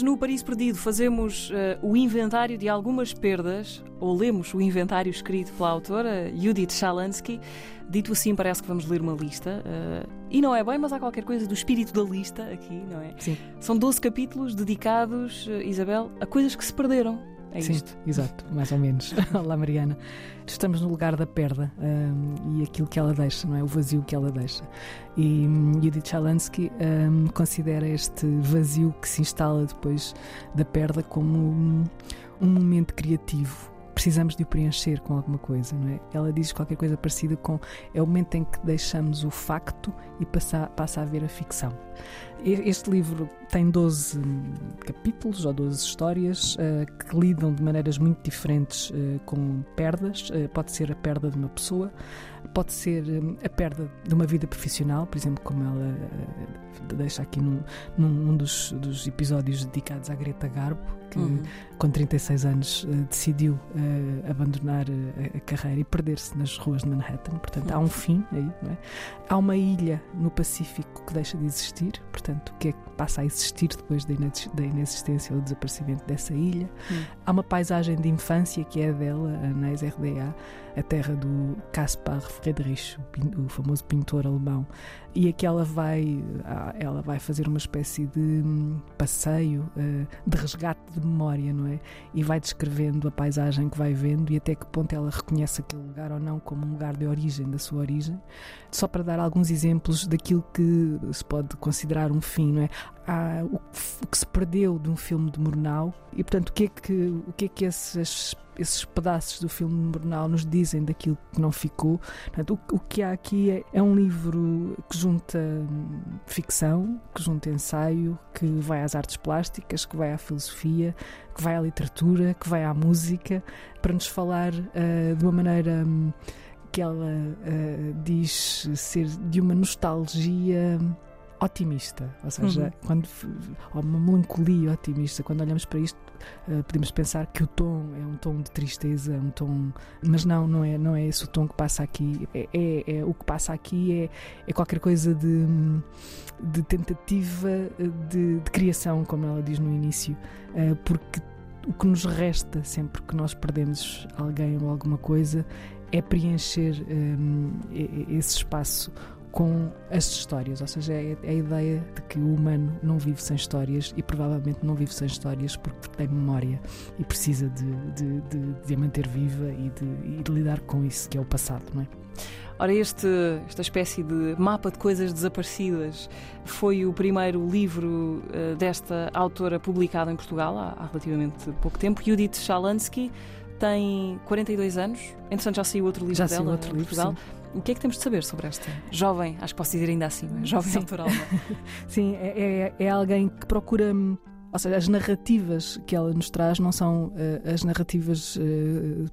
Hoje, no Paris Perdido, fazemos uh, o inventário de algumas perdas, ou lemos o inventário escrito pela autora Judith Shalansky. Dito assim, parece que vamos ler uma lista. Uh, e não é bem, mas há qualquer coisa do espírito da lista aqui, não é? Sim. São 12 capítulos dedicados, uh, Isabel, a coisas que se perderam. É Sim, isto. exato, mais ou menos. Olá, Mariana. Estamos no lugar da perda um, e aquilo que ela deixa, não é? O vazio que ela deixa. E um, Judith Chalansky um, considera este vazio que se instala depois da perda como um, um momento criativo precisamos de o preencher com alguma coisa, não é? Ela diz qualquer coisa parecida com é o momento em que deixamos o facto e passa, passa a ver a ficção. Este livro tem 12 capítulos ou 12 histórias uh, que lidam de maneiras muito diferentes uh, com perdas. Uh, pode ser a perda de uma pessoa, pode ser a perda de uma vida profissional, por exemplo, como ela deixa aqui num, num dos, dos, episódios dedicados à Greta Garbo, que uhum. com 36 anos decidiu abandonar a, carreira e perder-se nas ruas de Manhattan. Portanto, uhum. há um fim aí, não é? Há uma ilha no Pacífico que deixa de existir, portanto, que é que passa a existir depois da inexistência ou desaparecimento dessa ilha. Hum. Há uma paisagem de infância que é dela, na RDA, a terra do Caspar Friedrich, o famoso pintor alemão, e aqui ela vai, ela vai fazer uma espécie de hum, passeio, eh, de resgate de memória, não é? E vai descrevendo a paisagem que vai vendo e até que ponto ela reconhece aquele lugar ou não como um lugar de origem, da sua origem. Só para dar alguns exemplos daquilo que se pode considerar um fim, não é? Há o que se perdeu de um filme de Murnau e, portanto, o que é que, o que, é que esses esses pedaços do filme de Murnau nos dizem daquilo que não ficou. Portanto, o, o, que há aqui é, é, um livro que junta hum, ficção, que junta ensaio, que vai às artes plásticas, que vai à filosofia, que vai à literatura, que vai à música, para nos falar uh, de uma maneira. Um, que ela uh, diz ser de uma nostalgia otimista, ou seja, uhum. quando ou uma melancolia otimista, quando olhamos para isto, uh, podemos pensar que o tom é um tom de tristeza, um tom, mas não, não é, não é esse o tom que passa aqui. É, é, é o que passa aqui é, é qualquer coisa de, de tentativa de, de criação, como ela diz no início, uh, porque o que nos resta sempre que nós perdemos alguém ou alguma coisa é preencher um, esse espaço com as histórias, ou seja, é, é a ideia de que o humano não vive sem histórias e provavelmente não vive sem histórias porque tem memória e precisa de, de, de, de a manter viva e de, e de lidar com isso que é o passado, não é? Ora, este, esta espécie de mapa de coisas desaparecidas foi o primeiro livro uh, desta autora publicado em Portugal há, há relativamente pouco tempo. Judith Shalansky tem 42 anos. Entretanto, já saiu outro livro já dela outro em livro, Portugal. Sim. O que é que temos de saber sobre esta jovem, acho que posso dizer ainda assim, é? jovem Sim. autoral? Sim, é, é, é alguém que procura hum, ou seja, as narrativas que ela nos traz não são uh, as narrativas uh,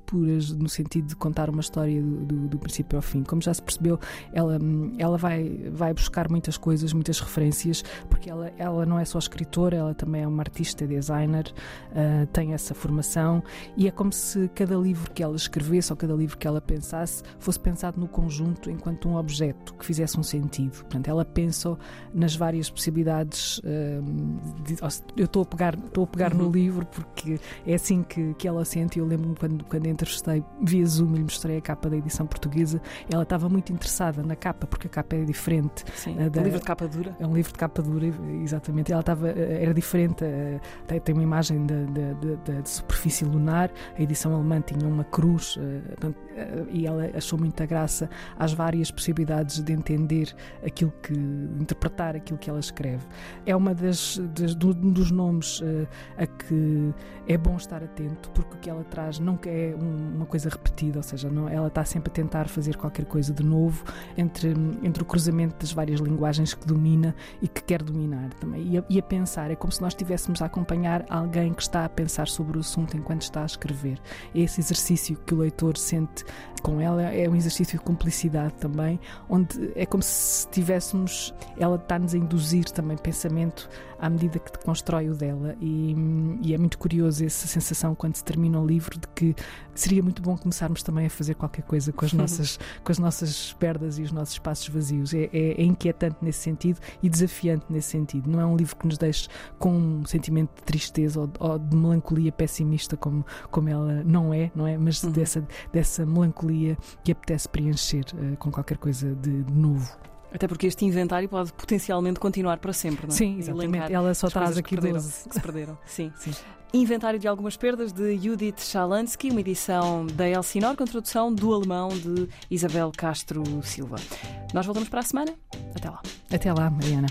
puras no sentido de contar uma história do, do, do, princípio ao fim. Como já se percebeu, ela, ela vai, vai buscar muitas coisas, muitas referências, porque ela, ela não é só escritora, ela também é uma artista, designer, uh, tem essa formação e é como se cada livro que ela escrevesse ou cada livro que ela pensasse fosse pensado no conjunto enquanto um objeto que fizesse um sentido. Portanto, ela pensa nas várias possibilidades. De, estou a pegar, estou a pegar uhum. no livro porque é assim que, que ela sente. Eu lembro-me quando, quando entrevistei via Zoom e lhe mostrei a capa da edição portuguesa, ela estava muito interessada na capa, porque a capa é diferente. Sim, uh, da, um livro de capa dura. É um livro de capa dura, exatamente. Ela estava, eh, era diferente, uh, tem, tem, uma imagem da, da, da, superfície lunar, a edição alemã tinha uma cruz, uh, e ela achou muita graça às várias possibilidades de entender aquilo que, interpretar aquilo que ela escreve. É uma das, das do, dos nomes uh, a que é bom estar atento, porque o que ela traz nunca é um, uma coisa repetida, ou seja, não, ela está sempre a tentar fazer qualquer coisa de novo entre, entre o cruzamento das várias linguagens que domina e que quer dominar também. E a, e a pensar, é como se nós estivéssemos a acompanhar alguém que está a pensar sobre o assunto enquanto está a escrever. É esse exercício que o leitor sente com ela. É um exercício de cumplicidade também, onde é como se tivéssemos. Ela está-nos a induzir também pensamento à medida que constrói o dela. E, e, é muito curioso essa sensação quando se termina o livro de que seria muito bom começarmos também a fazer qualquer coisa com as nossas, com as nossas perdas e os nossos espaços vazios. É, é, é, inquietante nesse sentido e desafiante nesse sentido. Não é um livro que nos deixe com um sentimento de tristeza ou, ou de melancolia pessimista como, como ela não é, não é? Mas uhum. dessa, dessa melancolia que apetece preencher uh, com qualquer coisa de, de novo. Até porque este inventário pode potencialmente continuar para sempre, não é? Sim, exatamente. Ela só traz aqui que perderam, 12. Que se perderam. Sim. Sim. Inventário de algumas perdas de Judith Shalansky, uma edição da Elsinor com tradução do alemão de Isabel Castro Silva. Nós voltamos para a semana. Até lá. Até lá, Mariana.